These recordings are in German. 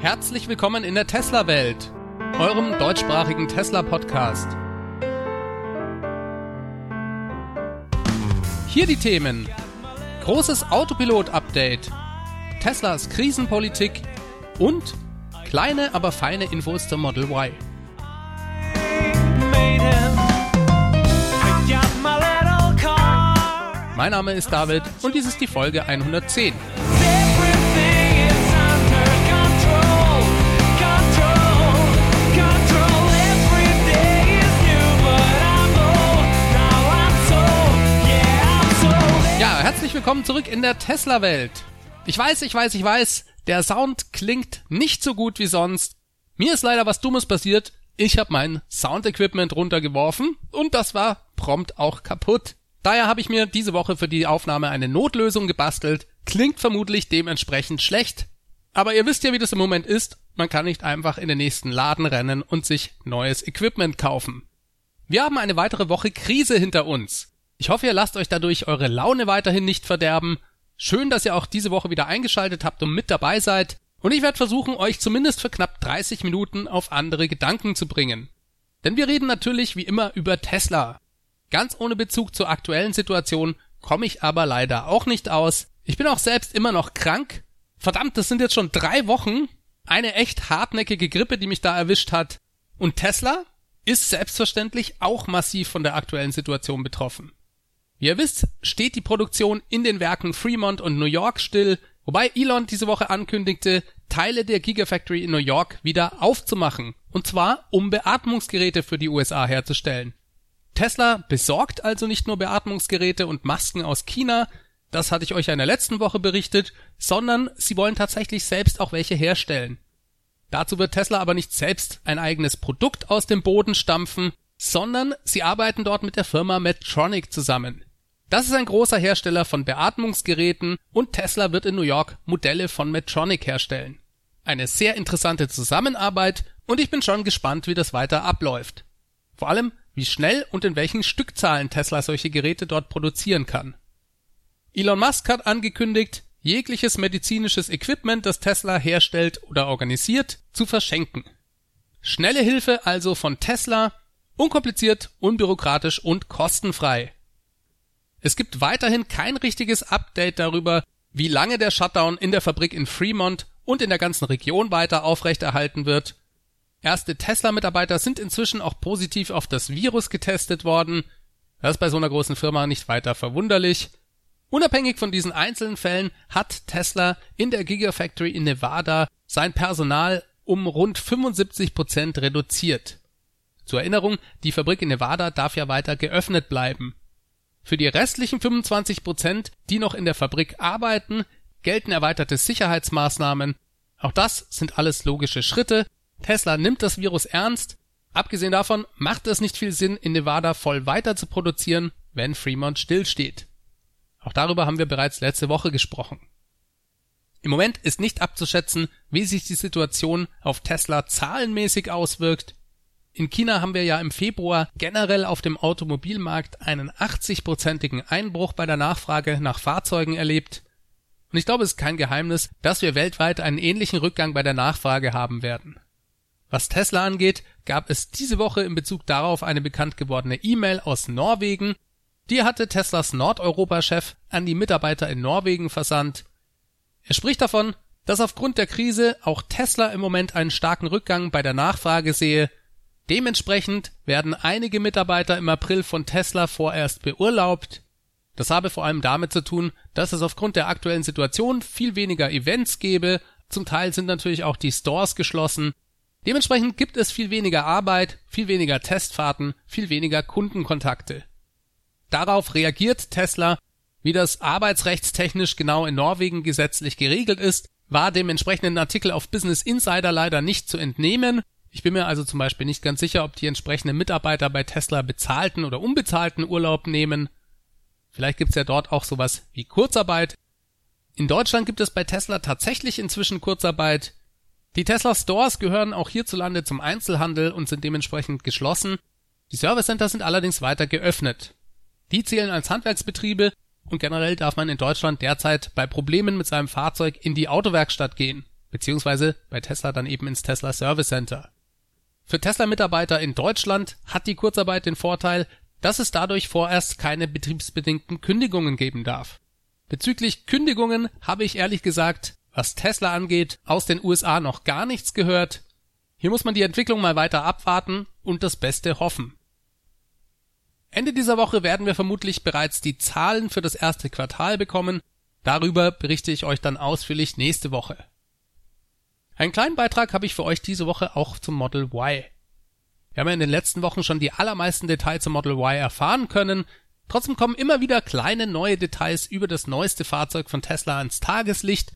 Herzlich willkommen in der Tesla-Welt, eurem deutschsprachigen Tesla-Podcast. Hier die Themen. Großes Autopilot-Update, Teslas Krisenpolitik und kleine, aber feine Infos zur Model Y. Mein Name ist David und dies ist die Folge 110. willkommen zurück in der Tesla-Welt. Ich weiß, ich weiß, ich weiß, der Sound klingt nicht so gut wie sonst. Mir ist leider was Dummes passiert. Ich habe mein Soundequipment runtergeworfen und das war prompt auch kaputt. Daher habe ich mir diese Woche für die Aufnahme eine Notlösung gebastelt. Klingt vermutlich dementsprechend schlecht. Aber ihr wisst ja, wie das im Moment ist. Man kann nicht einfach in den nächsten Laden rennen und sich neues Equipment kaufen. Wir haben eine weitere Woche Krise hinter uns. Ich hoffe, ihr lasst euch dadurch eure Laune weiterhin nicht verderben. Schön, dass ihr auch diese Woche wieder eingeschaltet habt und mit dabei seid. Und ich werde versuchen, euch zumindest für knapp 30 Minuten auf andere Gedanken zu bringen. Denn wir reden natürlich wie immer über Tesla. Ganz ohne Bezug zur aktuellen Situation komme ich aber leider auch nicht aus. Ich bin auch selbst immer noch krank. Verdammt, das sind jetzt schon drei Wochen. Eine echt hartnäckige Grippe, die mich da erwischt hat. Und Tesla ist selbstverständlich auch massiv von der aktuellen Situation betroffen. Wie ihr wisst, steht die Produktion in den Werken Fremont und New York still, wobei Elon diese Woche ankündigte, Teile der Gigafactory in New York wieder aufzumachen. Und zwar, um Beatmungsgeräte für die USA herzustellen. Tesla besorgt also nicht nur Beatmungsgeräte und Masken aus China, das hatte ich euch ja in der letzten Woche berichtet, sondern sie wollen tatsächlich selbst auch welche herstellen. Dazu wird Tesla aber nicht selbst ein eigenes Produkt aus dem Boden stampfen, sondern sie arbeiten dort mit der Firma Medtronic zusammen. Das ist ein großer Hersteller von Beatmungsgeräten und Tesla wird in New York Modelle von Medtronic herstellen. Eine sehr interessante Zusammenarbeit und ich bin schon gespannt, wie das weiter abläuft. Vor allem, wie schnell und in welchen Stückzahlen Tesla solche Geräte dort produzieren kann. Elon Musk hat angekündigt, jegliches medizinisches Equipment, das Tesla herstellt oder organisiert, zu verschenken. Schnelle Hilfe also von Tesla, unkompliziert, unbürokratisch und kostenfrei. Es gibt weiterhin kein richtiges Update darüber, wie lange der Shutdown in der Fabrik in Fremont und in der ganzen Region weiter aufrechterhalten wird Erste Tesla-Mitarbeiter sind inzwischen auch positiv auf das Virus getestet worden. Das ist bei so einer großen Firma nicht weiter verwunderlich. Unabhängig von diesen einzelnen Fällen hat Tesla in der Gigafactory in Nevada sein Personal um rund 75 Prozent reduziert. Zur Erinnerung, die Fabrik in Nevada darf ja weiter geöffnet bleiben. Für die restlichen 25 Prozent, die noch in der Fabrik arbeiten, gelten erweiterte Sicherheitsmaßnahmen. Auch das sind alles logische Schritte, Tesla nimmt das Virus ernst. Abgesehen davon macht es nicht viel Sinn, in Nevada voll weiter zu produzieren, wenn Fremont stillsteht. Auch darüber haben wir bereits letzte Woche gesprochen. Im Moment ist nicht abzuschätzen, wie sich die Situation auf Tesla zahlenmäßig auswirkt. In China haben wir ja im Februar generell auf dem Automobilmarkt einen 80-prozentigen Einbruch bei der Nachfrage nach Fahrzeugen erlebt. Und ich glaube, es ist kein Geheimnis, dass wir weltweit einen ähnlichen Rückgang bei der Nachfrage haben werden. Was Tesla angeht, gab es diese Woche in Bezug darauf eine bekannt gewordene E-Mail aus Norwegen. Die hatte Teslas Nordeuropa-Chef an die Mitarbeiter in Norwegen versandt. Er spricht davon, dass aufgrund der Krise auch Tesla im Moment einen starken Rückgang bei der Nachfrage sehe. Dementsprechend werden einige Mitarbeiter im April von Tesla vorerst beurlaubt. Das habe vor allem damit zu tun, dass es aufgrund der aktuellen Situation viel weniger Events gebe. Zum Teil sind natürlich auch die Stores geschlossen Dementsprechend gibt es viel weniger Arbeit, viel weniger Testfahrten, viel weniger Kundenkontakte. Darauf reagiert Tesla, wie das arbeitsrechtstechnisch genau in Norwegen gesetzlich geregelt ist, war dem entsprechenden Artikel auf Business Insider leider nicht zu entnehmen. Ich bin mir also zum Beispiel nicht ganz sicher, ob die entsprechenden Mitarbeiter bei Tesla bezahlten oder unbezahlten Urlaub nehmen. Vielleicht gibt's ja dort auch sowas wie Kurzarbeit. In Deutschland gibt es bei Tesla tatsächlich inzwischen Kurzarbeit. Die Tesla Stores gehören auch hierzulande zum Einzelhandel und sind dementsprechend geschlossen. Die Service Center sind allerdings weiter geöffnet. Die zählen als Handwerksbetriebe und generell darf man in Deutschland derzeit bei Problemen mit seinem Fahrzeug in die Autowerkstatt gehen. beziehungsweise bei Tesla dann eben ins Tesla Service Center. Für Tesla-Mitarbeiter in Deutschland hat die Kurzarbeit den Vorteil, dass es dadurch vorerst keine betriebsbedingten Kündigungen geben darf. Bezüglich Kündigungen habe ich ehrlich gesagt, was Tesla angeht, aus den USA noch gar nichts gehört. Hier muss man die Entwicklung mal weiter abwarten und das Beste hoffen. Ende dieser Woche werden wir vermutlich bereits die Zahlen für das erste Quartal bekommen. Darüber berichte ich euch dann ausführlich nächste Woche. Einen kleinen Beitrag habe ich für euch diese Woche auch zum Model Y. Wir haben ja in den letzten Wochen schon die allermeisten Details zum Model Y erfahren können. Trotzdem kommen immer wieder kleine neue Details über das neueste Fahrzeug von Tesla ans Tageslicht.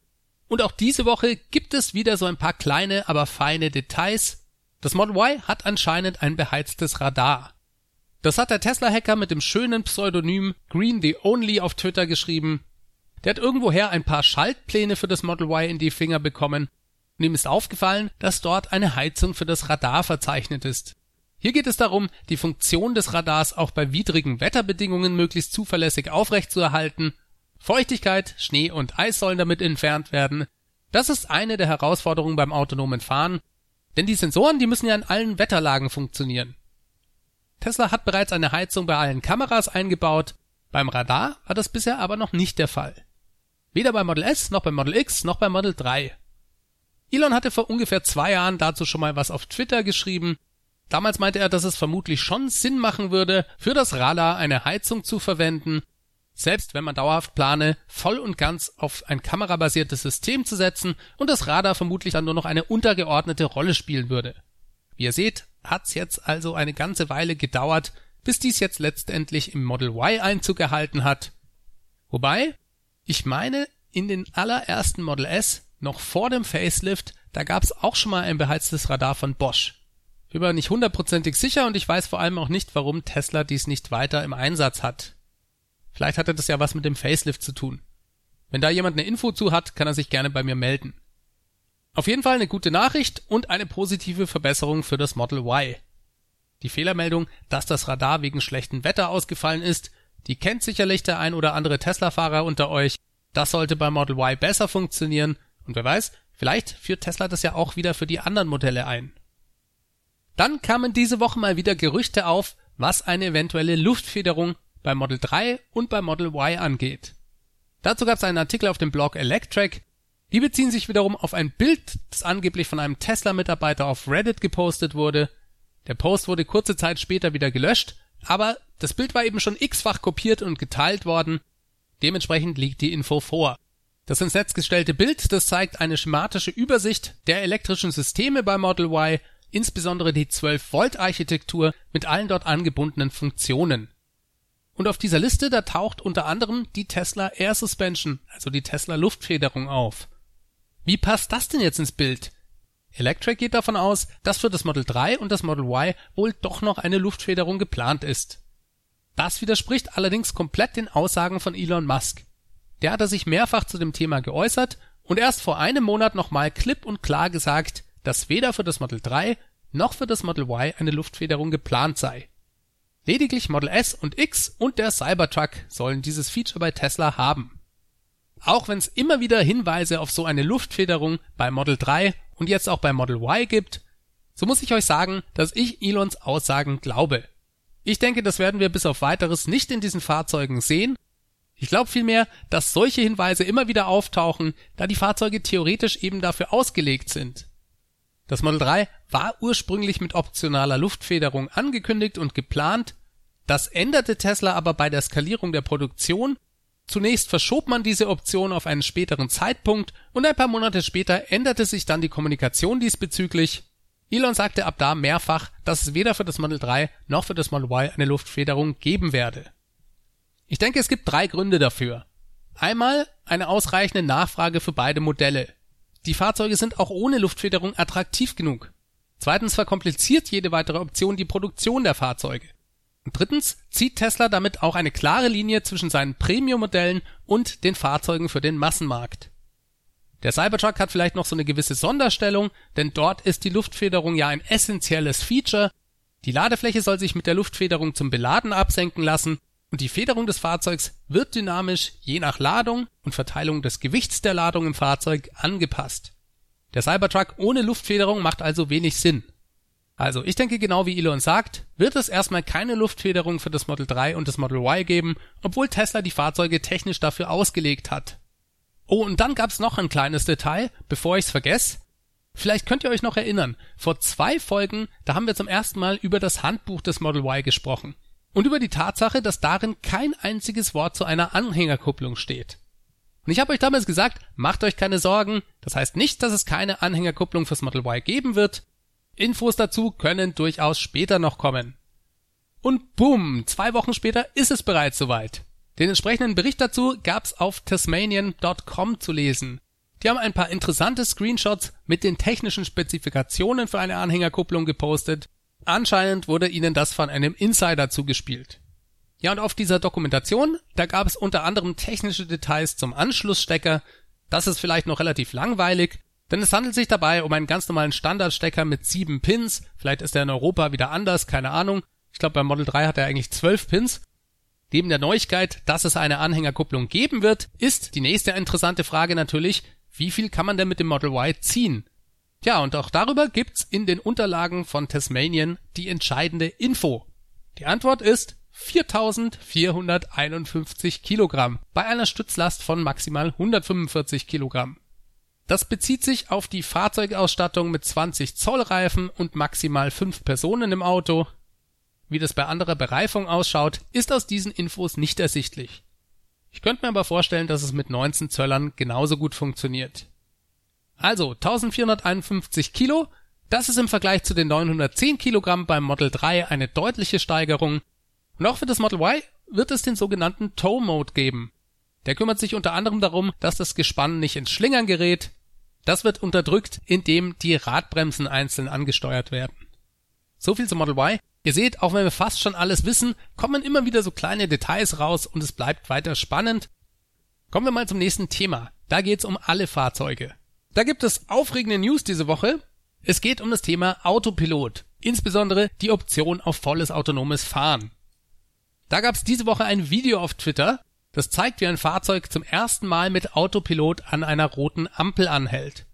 Und auch diese Woche gibt es wieder so ein paar kleine, aber feine Details. Das Model Y hat anscheinend ein beheiztes Radar. Das hat der Tesla-Hacker mit dem schönen Pseudonym Green the Only auf Twitter geschrieben. Der hat irgendwoher ein paar Schaltpläne für das Model Y in die Finger bekommen und ihm ist aufgefallen, dass dort eine Heizung für das Radar verzeichnet ist. Hier geht es darum, die Funktion des Radars auch bei widrigen Wetterbedingungen möglichst zuverlässig aufrechtzuerhalten. Feuchtigkeit, Schnee und Eis sollen damit entfernt werden. Das ist eine der Herausforderungen beim autonomen Fahren, denn die Sensoren, die müssen ja in allen Wetterlagen funktionieren. Tesla hat bereits eine Heizung bei allen Kameras eingebaut, beim Radar war das bisher aber noch nicht der Fall. Weder beim Model S noch beim Model X noch beim Model 3. Elon hatte vor ungefähr zwei Jahren dazu schon mal was auf Twitter geschrieben. Damals meinte er, dass es vermutlich schon Sinn machen würde, für das Radar eine Heizung zu verwenden, selbst wenn man dauerhaft plane, voll und ganz auf ein kamerabasiertes System zu setzen und das Radar vermutlich dann nur noch eine untergeordnete Rolle spielen würde. Wie ihr seht, hat's jetzt also eine ganze Weile gedauert, bis dies jetzt letztendlich im Model Y Einzug erhalten hat. Wobei, ich meine, in den allerersten Model S, noch vor dem Facelift, da gab's auch schon mal ein beheiztes Radar von Bosch. Ich bin mir nicht hundertprozentig sicher und ich weiß vor allem auch nicht, warum Tesla dies nicht weiter im Einsatz hat. Vielleicht hatte das ja was mit dem Facelift zu tun. Wenn da jemand eine Info zu hat, kann er sich gerne bei mir melden. Auf jeden Fall eine gute Nachricht und eine positive Verbesserung für das Model Y. Die Fehlermeldung, dass das Radar wegen schlechtem Wetter ausgefallen ist, die kennt sicherlich der ein oder andere Tesla-Fahrer unter euch. Das sollte beim Model Y besser funktionieren und wer weiß, vielleicht führt Tesla das ja auch wieder für die anderen Modelle ein. Dann kamen diese Woche mal wieder Gerüchte auf, was eine eventuelle Luftfederung beim Model 3 und beim Model Y angeht. Dazu gab es einen Artikel auf dem Blog Electrek, die beziehen sich wiederum auf ein Bild, das angeblich von einem Tesla-Mitarbeiter auf Reddit gepostet wurde. Der Post wurde kurze Zeit später wieder gelöscht, aber das Bild war eben schon x-fach kopiert und geteilt worden. Dementsprechend liegt die Info vor. Das ins Netz gestellte Bild, das zeigt eine schematische Übersicht der elektrischen Systeme bei Model Y, insbesondere die 12-Volt-Architektur mit allen dort angebundenen Funktionen. Und auf dieser Liste, da taucht unter anderem die Tesla Air Suspension, also die Tesla Luftfederung auf. Wie passt das denn jetzt ins Bild? Electric geht davon aus, dass für das Model 3 und das Model Y wohl doch noch eine Luftfederung geplant ist. Das widerspricht allerdings komplett den Aussagen von Elon Musk. Der hatte sich mehrfach zu dem Thema geäußert und erst vor einem Monat nochmal klipp und klar gesagt, dass weder für das Model 3 noch für das Model Y eine Luftfederung geplant sei. Lediglich Model S und X und der Cybertruck sollen dieses Feature bei Tesla haben. Auch wenn es immer wieder Hinweise auf so eine Luftfederung bei Model 3 und jetzt auch bei Model Y gibt, so muss ich euch sagen, dass ich Elons Aussagen glaube. Ich denke, das werden wir bis auf weiteres nicht in diesen Fahrzeugen sehen. Ich glaube vielmehr, dass solche Hinweise immer wieder auftauchen, da die Fahrzeuge theoretisch eben dafür ausgelegt sind. Das Model 3 war ursprünglich mit optionaler Luftfederung angekündigt und geplant, das änderte Tesla aber bei der Skalierung der Produktion Zunächst verschob man diese Option auf einen späteren Zeitpunkt und ein paar Monate später änderte sich dann die Kommunikation diesbezüglich. Elon sagte ab da mehrfach, dass es weder für das Model 3 noch für das Model Y eine Luftfederung geben werde. Ich denke, es gibt drei Gründe dafür. Einmal eine ausreichende Nachfrage für beide Modelle. Die Fahrzeuge sind auch ohne Luftfederung attraktiv genug. Zweitens verkompliziert jede weitere Option die Produktion der Fahrzeuge. Und drittens zieht Tesla damit auch eine klare Linie zwischen seinen Premium-Modellen und den Fahrzeugen für den Massenmarkt. Der Cybertruck hat vielleicht noch so eine gewisse Sonderstellung, denn dort ist die Luftfederung ja ein essentielles Feature. Die Ladefläche soll sich mit der Luftfederung zum Beladen absenken lassen und die Federung des Fahrzeugs wird dynamisch je nach Ladung und Verteilung des Gewichts der Ladung im Fahrzeug angepasst. Der Cybertruck ohne Luftfederung macht also wenig Sinn. Also, ich denke genau wie Elon sagt, wird es erstmal keine Luftfederung für das Model 3 und das Model Y geben, obwohl Tesla die Fahrzeuge technisch dafür ausgelegt hat. Oh, und dann gab's noch ein kleines Detail, bevor ich's vergesse. Vielleicht könnt ihr euch noch erinnern, vor zwei Folgen, da haben wir zum ersten Mal über das Handbuch des Model Y gesprochen und über die Tatsache, dass darin kein einziges Wort zu einer Anhängerkupplung steht. Und ich habe euch damals gesagt, macht euch keine Sorgen, das heißt nicht, dass es keine Anhängerkupplung fürs Model Y geben wird, Infos dazu können durchaus später noch kommen. Und bumm, zwei Wochen später ist es bereits soweit. Den entsprechenden Bericht dazu gab's auf tasmanian.com zu lesen. Die haben ein paar interessante Screenshots mit den technischen Spezifikationen für eine Anhängerkupplung gepostet. Anscheinend wurde ihnen das von einem Insider zugespielt. Ja, und auf dieser Dokumentation, da gab es unter anderem technische Details zum Anschlussstecker. Das ist vielleicht noch relativ langweilig, denn es handelt sich dabei um einen ganz normalen Standardstecker mit sieben Pins. Vielleicht ist er in Europa wieder anders, keine Ahnung. Ich glaube, beim Model 3 hat er eigentlich zwölf Pins. Neben der Neuigkeit, dass es eine Anhängerkupplung geben wird, ist die nächste interessante Frage natürlich, wie viel kann man denn mit dem Model Y ziehen? Ja, und auch darüber gibt's in den Unterlagen von Tasmanian die entscheidende Info. Die Antwort ist 4451 Kilogramm bei einer Stützlast von maximal 145 Kilogramm. Das bezieht sich auf die Fahrzeugausstattung mit 20 Zoll Reifen und maximal 5 Personen im Auto. Wie das bei anderer Bereifung ausschaut, ist aus diesen Infos nicht ersichtlich. Ich könnte mir aber vorstellen, dass es mit 19 Zöllern genauso gut funktioniert. Also 1451 Kilo, das ist im Vergleich zu den 910 Kilogramm beim Model 3 eine deutliche Steigerung. Und auch für das Model Y wird es den sogenannten Tow Mode geben. Der kümmert sich unter anderem darum, dass das Gespann nicht ins Schlingern gerät, das wird unterdrückt, indem die Radbremsen einzeln angesteuert werden. So viel zum Model Y. Ihr seht, auch wenn wir fast schon alles wissen, kommen immer wieder so kleine Details raus und es bleibt weiter spannend. Kommen wir mal zum nächsten Thema. Da geht's um alle Fahrzeuge. Da gibt es aufregende News diese Woche. Es geht um das Thema Autopilot, insbesondere die Option auf volles autonomes Fahren. Da gab's diese Woche ein Video auf Twitter, das zeigt, wie ein Fahrzeug zum ersten Mal mit Autopilot an einer roten Ampel anhält.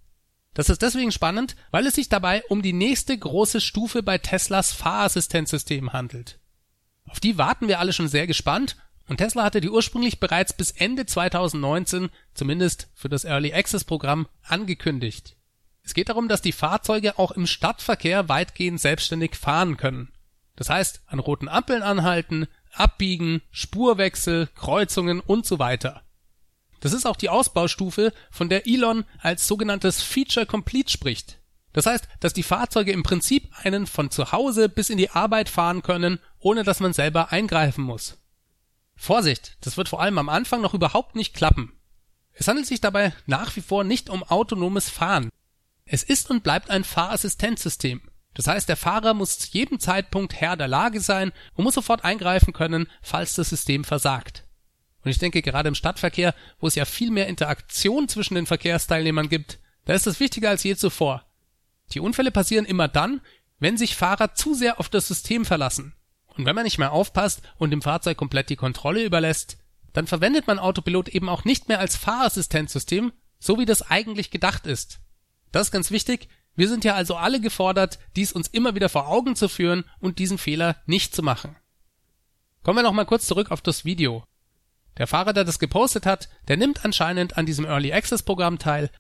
Das ist deswegen spannend, weil es sich dabei um die nächste große Stufe bei Teslas Fahrassistenzsystem handelt. Auf die warten wir alle schon sehr gespannt und Tesla hatte die ursprünglich bereits bis Ende 2019, zumindest für das Early Access Programm, angekündigt. Es geht darum, dass die Fahrzeuge auch im Stadtverkehr weitgehend selbstständig fahren können. Das heißt, an roten Ampeln anhalten, Abbiegen, Spurwechsel, Kreuzungen und so weiter. Das ist auch die Ausbaustufe, von der Elon als sogenanntes Feature Complete spricht. Das heißt, dass die Fahrzeuge im Prinzip einen von zu Hause bis in die Arbeit fahren können, ohne dass man selber eingreifen muss. Vorsicht, das wird vor allem am Anfang noch überhaupt nicht klappen. Es handelt sich dabei nach wie vor nicht um autonomes Fahren. Es ist und bleibt ein Fahrassistenzsystem. Das heißt, der Fahrer muss zu jedem Zeitpunkt Herr der Lage sein und muss sofort eingreifen können, falls das System versagt. Und ich denke, gerade im Stadtverkehr, wo es ja viel mehr Interaktion zwischen den Verkehrsteilnehmern gibt, da ist es wichtiger als je zuvor. Die Unfälle passieren immer dann, wenn sich Fahrer zu sehr auf das System verlassen. Und wenn man nicht mehr aufpasst und dem Fahrzeug komplett die Kontrolle überlässt, dann verwendet man Autopilot eben auch nicht mehr als Fahrassistenzsystem, so wie das eigentlich gedacht ist. Das ist ganz wichtig, wir sind ja also alle gefordert, dies uns immer wieder vor Augen zu führen und diesen Fehler nicht zu machen. Kommen wir noch mal kurz zurück auf das Video. Der Fahrer, der das gepostet hat, der nimmt anscheinend an diesem Early Access Programm teil.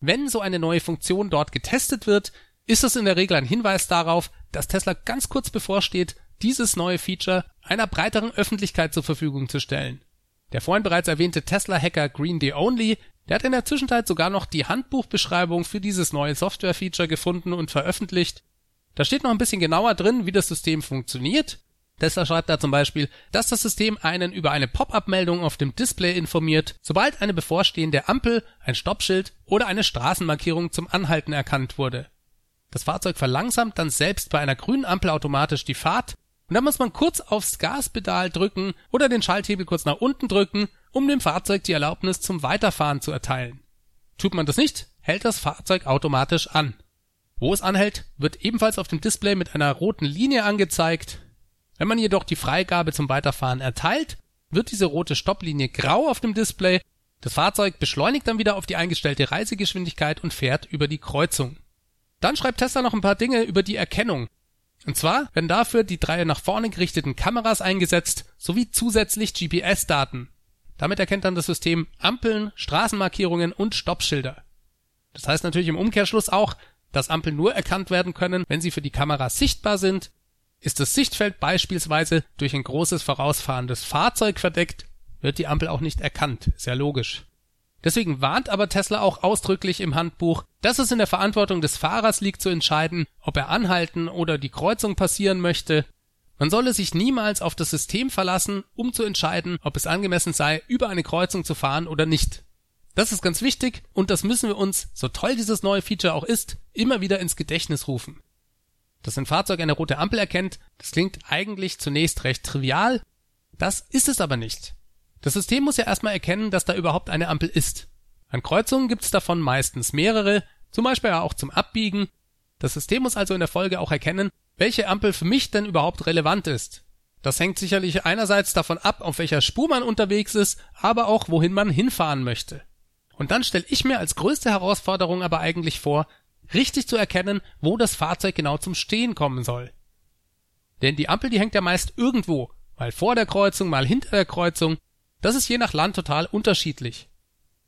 Wenn so eine neue Funktion dort getestet wird, ist es in der Regel ein Hinweis darauf, dass Tesla ganz kurz bevorsteht, dieses neue Feature einer breiteren Öffentlichkeit zur Verfügung zu stellen. Der vorhin bereits erwähnte Tesla-Hacker Green Day Only der hat in der Zwischenzeit sogar noch die Handbuchbeschreibung für dieses neue Software-Feature gefunden und veröffentlicht. Da steht noch ein bisschen genauer drin, wie das System funktioniert. Tesla schreibt da zum Beispiel, dass das System einen über eine Pop-up-Meldung auf dem Display informiert, sobald eine bevorstehende Ampel, ein Stoppschild oder eine Straßenmarkierung zum Anhalten erkannt wurde. Das Fahrzeug verlangsamt dann selbst bei einer grünen Ampel automatisch die Fahrt und dann muss man kurz aufs Gaspedal drücken oder den Schalthebel kurz nach unten drücken um dem Fahrzeug die Erlaubnis zum Weiterfahren zu erteilen. Tut man das nicht, hält das Fahrzeug automatisch an. Wo es anhält, wird ebenfalls auf dem Display mit einer roten Linie angezeigt. Wenn man jedoch die Freigabe zum Weiterfahren erteilt, wird diese rote Stopplinie grau auf dem Display, Das Fahrzeug beschleunigt dann wieder auf die eingestellte Reisegeschwindigkeit und fährt über die Kreuzung. Dann schreibt Tesla noch ein paar Dinge über die Erkennung. Und zwar werden dafür die drei nach vorne gerichteten Kameras eingesetzt, sowie zusätzlich GPS-Daten. Damit erkennt dann das System Ampeln, Straßenmarkierungen und Stoppschilder. Das heißt natürlich im Umkehrschluss auch, dass Ampeln nur erkannt werden können, wenn sie für die Kamera sichtbar sind. Ist das Sichtfeld beispielsweise durch ein großes vorausfahrendes Fahrzeug verdeckt, wird die Ampel auch nicht erkannt. Sehr logisch. Deswegen warnt aber Tesla auch ausdrücklich im Handbuch, dass es in der Verantwortung des Fahrers liegt zu entscheiden, ob er anhalten oder die Kreuzung passieren möchte. Man solle sich niemals auf das System verlassen, um zu entscheiden, ob es angemessen sei, über eine Kreuzung zu fahren oder nicht. Das ist ganz wichtig und das müssen wir uns, so toll dieses neue Feature auch ist, immer wieder ins Gedächtnis rufen. Dass ein Fahrzeug eine rote Ampel erkennt, das klingt eigentlich zunächst recht trivial, das ist es aber nicht. Das System muss ja erstmal erkennen, dass da überhaupt eine Ampel ist. An Kreuzungen gibt es davon meistens mehrere, zum Beispiel auch zum Abbiegen. Das System muss also in der Folge auch erkennen, welche Ampel für mich denn überhaupt relevant ist. Das hängt sicherlich einerseits davon ab, auf welcher Spur man unterwegs ist, aber auch wohin man hinfahren möchte. Und dann stelle ich mir als größte Herausforderung aber eigentlich vor, richtig zu erkennen, wo das Fahrzeug genau zum Stehen kommen soll. Denn die Ampel, die hängt ja meist irgendwo, mal vor der Kreuzung, mal hinter der Kreuzung, das ist je nach Land total unterschiedlich.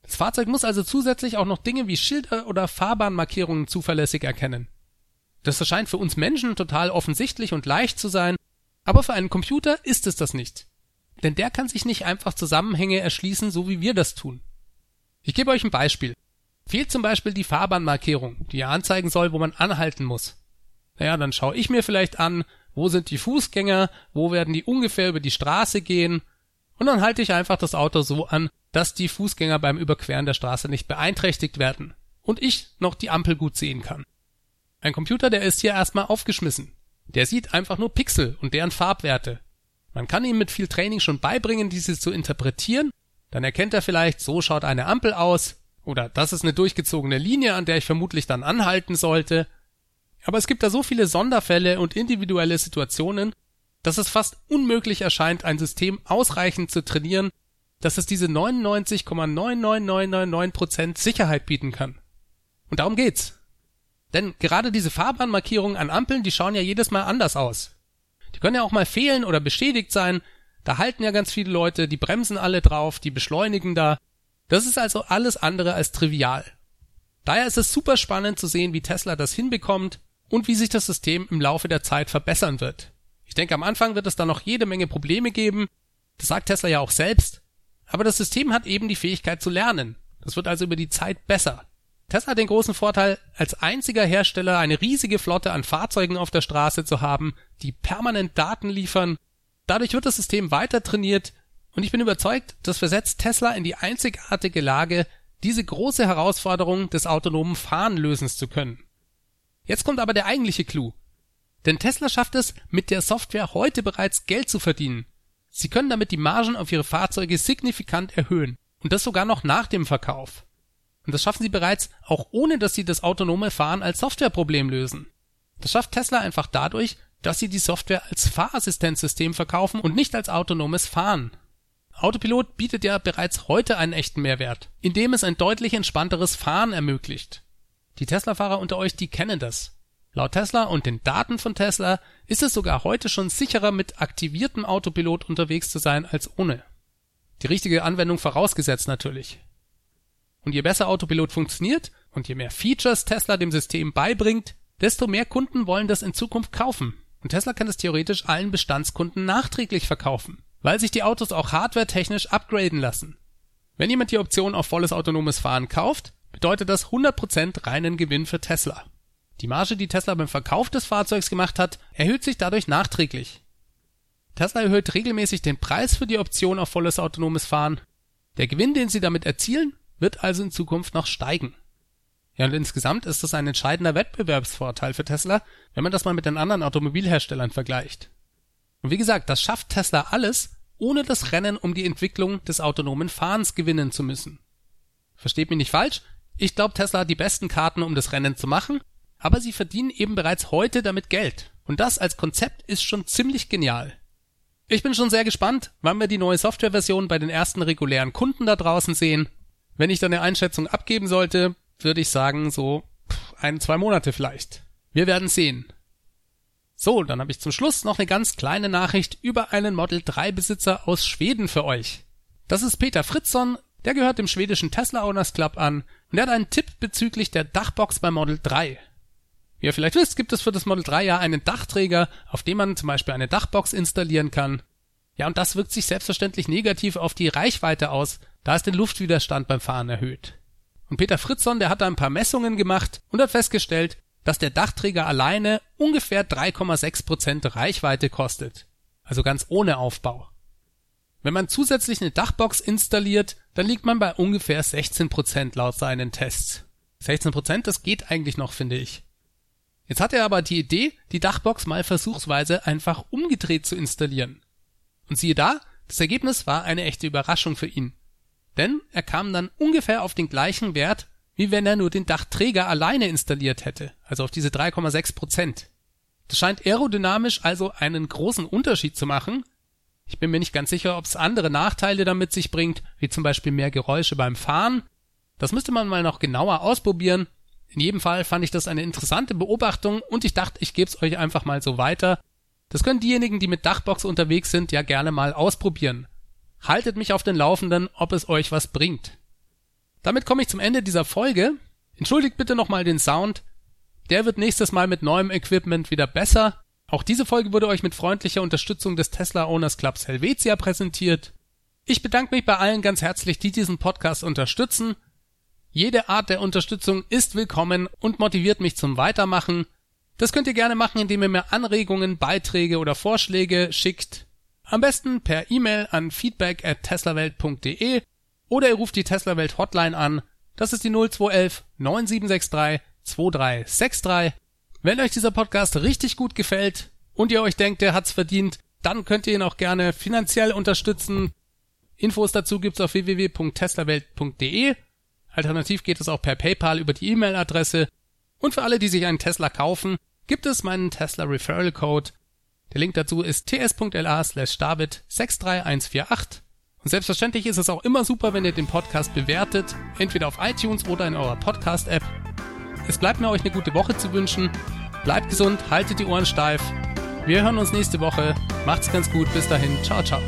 Das Fahrzeug muss also zusätzlich auch noch Dinge wie Schilder oder Fahrbahnmarkierungen zuverlässig erkennen. Das erscheint für uns Menschen total offensichtlich und leicht zu sein, aber für einen Computer ist es das nicht. Denn der kann sich nicht einfach Zusammenhänge erschließen, so wie wir das tun. Ich gebe euch ein Beispiel. Fehlt zum Beispiel die Fahrbahnmarkierung, die ja anzeigen soll, wo man anhalten muss. Naja, dann schaue ich mir vielleicht an, wo sind die Fußgänger, wo werden die ungefähr über die Straße gehen und dann halte ich einfach das Auto so an, dass die Fußgänger beim Überqueren der Straße nicht beeinträchtigt werden und ich noch die Ampel gut sehen kann. Ein Computer, der ist hier erstmal aufgeschmissen. Der sieht einfach nur Pixel und deren Farbwerte. Man kann ihm mit viel Training schon beibringen, diese zu interpretieren. Dann erkennt er vielleicht, so schaut eine Ampel aus oder das ist eine durchgezogene Linie, an der ich vermutlich dann anhalten sollte. Aber es gibt da so viele Sonderfälle und individuelle Situationen, dass es fast unmöglich erscheint, ein System ausreichend zu trainieren, dass es diese 99,99999% Sicherheit bieten kann. Und darum geht's. Denn gerade diese Fahrbahnmarkierungen an Ampeln, die schauen ja jedes Mal anders aus. Die können ja auch mal fehlen oder beschädigt sein. Da halten ja ganz viele Leute, die bremsen alle drauf, die beschleunigen da. Das ist also alles andere als trivial. Daher ist es super spannend zu sehen, wie Tesla das hinbekommt und wie sich das System im Laufe der Zeit verbessern wird. Ich denke, am Anfang wird es da noch jede Menge Probleme geben. Das sagt Tesla ja auch selbst. Aber das System hat eben die Fähigkeit zu lernen. Das wird also über die Zeit besser. Tesla hat den großen Vorteil, als einziger Hersteller eine riesige Flotte an Fahrzeugen auf der Straße zu haben, die permanent Daten liefern. Dadurch wird das System weiter trainiert und ich bin überzeugt, das versetzt Tesla in die einzigartige Lage, diese große Herausforderung des autonomen Fahren lösen zu können. Jetzt kommt aber der eigentliche Clou. Denn Tesla schafft es, mit der Software heute bereits Geld zu verdienen. Sie können damit die Margen auf ihre Fahrzeuge signifikant erhöhen. Und das sogar noch nach dem Verkauf. Und das schaffen sie bereits, auch ohne dass sie das autonome Fahren als Softwareproblem lösen. Das schafft Tesla einfach dadurch, dass sie die Software als Fahrassistenzsystem verkaufen und nicht als autonomes Fahren. Autopilot bietet ja bereits heute einen echten Mehrwert, indem es ein deutlich entspannteres Fahren ermöglicht. Die Tesla-Fahrer unter euch, die kennen das. Laut Tesla und den Daten von Tesla ist es sogar heute schon sicherer, mit aktiviertem Autopilot unterwegs zu sein als ohne. Die richtige Anwendung vorausgesetzt natürlich. Und je besser Autopilot funktioniert und je mehr Features Tesla dem System beibringt, desto mehr Kunden wollen das in Zukunft kaufen. Und Tesla kann es theoretisch allen Bestandskunden nachträglich verkaufen, weil sich die Autos auch hardwaretechnisch upgraden lassen. Wenn jemand die Option auf volles autonomes Fahren kauft, bedeutet das 100% reinen Gewinn für Tesla. Die Marge, die Tesla beim Verkauf des Fahrzeugs gemacht hat, erhöht sich dadurch nachträglich. Tesla erhöht regelmäßig den Preis für die Option auf volles autonomes Fahren. Der Gewinn, den sie damit erzielen, wird also in Zukunft noch steigen. Ja, und insgesamt ist das ein entscheidender Wettbewerbsvorteil für Tesla, wenn man das mal mit den anderen Automobilherstellern vergleicht. Und wie gesagt, das schafft Tesla alles, ohne das Rennen um die Entwicklung des autonomen Fahrens gewinnen zu müssen. Versteht mich nicht falsch, ich glaube, Tesla hat die besten Karten, um das Rennen zu machen, aber sie verdienen eben bereits heute damit Geld. Und das als Konzept ist schon ziemlich genial. Ich bin schon sehr gespannt, wann wir die neue Softwareversion bei den ersten regulären Kunden da draußen sehen. Wenn ich dann eine Einschätzung abgeben sollte, würde ich sagen, so ein, zwei Monate vielleicht. Wir werden sehen. So, dann habe ich zum Schluss noch eine ganz kleine Nachricht über einen Model 3 Besitzer aus Schweden für euch. Das ist Peter Fritzson, der gehört dem schwedischen Tesla Owners Club an und der hat einen Tipp bezüglich der Dachbox beim Model 3. Wie ihr vielleicht wisst, gibt es für das Model 3 ja einen Dachträger, auf dem man zum Beispiel eine Dachbox installieren kann. Ja, und das wirkt sich selbstverständlich negativ auf die Reichweite aus, da es den Luftwiderstand beim Fahren erhöht. Und Peter Fritzson, der hat da ein paar Messungen gemacht und hat festgestellt, dass der Dachträger alleine ungefähr 3,6% Reichweite kostet. Also ganz ohne Aufbau. Wenn man zusätzlich eine Dachbox installiert, dann liegt man bei ungefähr 16% laut seinen Tests. 16%, das geht eigentlich noch, finde ich. Jetzt hat er aber die Idee, die Dachbox mal versuchsweise einfach umgedreht zu installieren. Und siehe da, das Ergebnis war eine echte Überraschung für ihn. Denn er kam dann ungefähr auf den gleichen Wert, wie wenn er nur den Dachträger alleine installiert hätte, also auf diese 3,6 Prozent. Das scheint aerodynamisch also einen großen Unterschied zu machen. Ich bin mir nicht ganz sicher, ob es andere Nachteile damit sich bringt, wie zum Beispiel mehr Geräusche beim Fahren. Das müsste man mal noch genauer ausprobieren. In jedem Fall fand ich das eine interessante Beobachtung und ich dachte, ich gebe es euch einfach mal so weiter. Das können diejenigen, die mit Dachbox unterwegs sind, ja gerne mal ausprobieren. Haltet mich auf den Laufenden, ob es euch was bringt. Damit komme ich zum Ende dieser Folge. Entschuldigt bitte nochmal den Sound. Der wird nächstes Mal mit neuem Equipment wieder besser. Auch diese Folge wurde euch mit freundlicher Unterstützung des Tesla Owners Clubs Helvetia präsentiert. Ich bedanke mich bei allen ganz herzlich, die diesen Podcast unterstützen. Jede Art der Unterstützung ist willkommen und motiviert mich zum Weitermachen. Das könnt ihr gerne machen, indem ihr mir Anregungen, Beiträge oder Vorschläge schickt. Am besten per E-Mail an feedback at teslawelt.de oder ihr ruft die Tesla Welt Hotline an. Das ist die 0211 9763 2363. Wenn euch dieser Podcast richtig gut gefällt und ihr euch denkt, der hat's verdient, dann könnt ihr ihn auch gerne finanziell unterstützen. Infos dazu gibt's auf www.teslawelt.de. Alternativ geht es auch per PayPal über die E-Mail-Adresse. Und für alle, die sich einen Tesla kaufen, gibt es meinen Tesla Referral Code der Link dazu ist ts.la slash david 63148. Und selbstverständlich ist es auch immer super, wenn ihr den Podcast bewertet, entweder auf iTunes oder in eurer Podcast-App. Es bleibt mir euch eine gute Woche zu wünschen. Bleibt gesund, haltet die Ohren steif. Wir hören uns nächste Woche. Macht's ganz gut. Bis dahin. Ciao, ciao.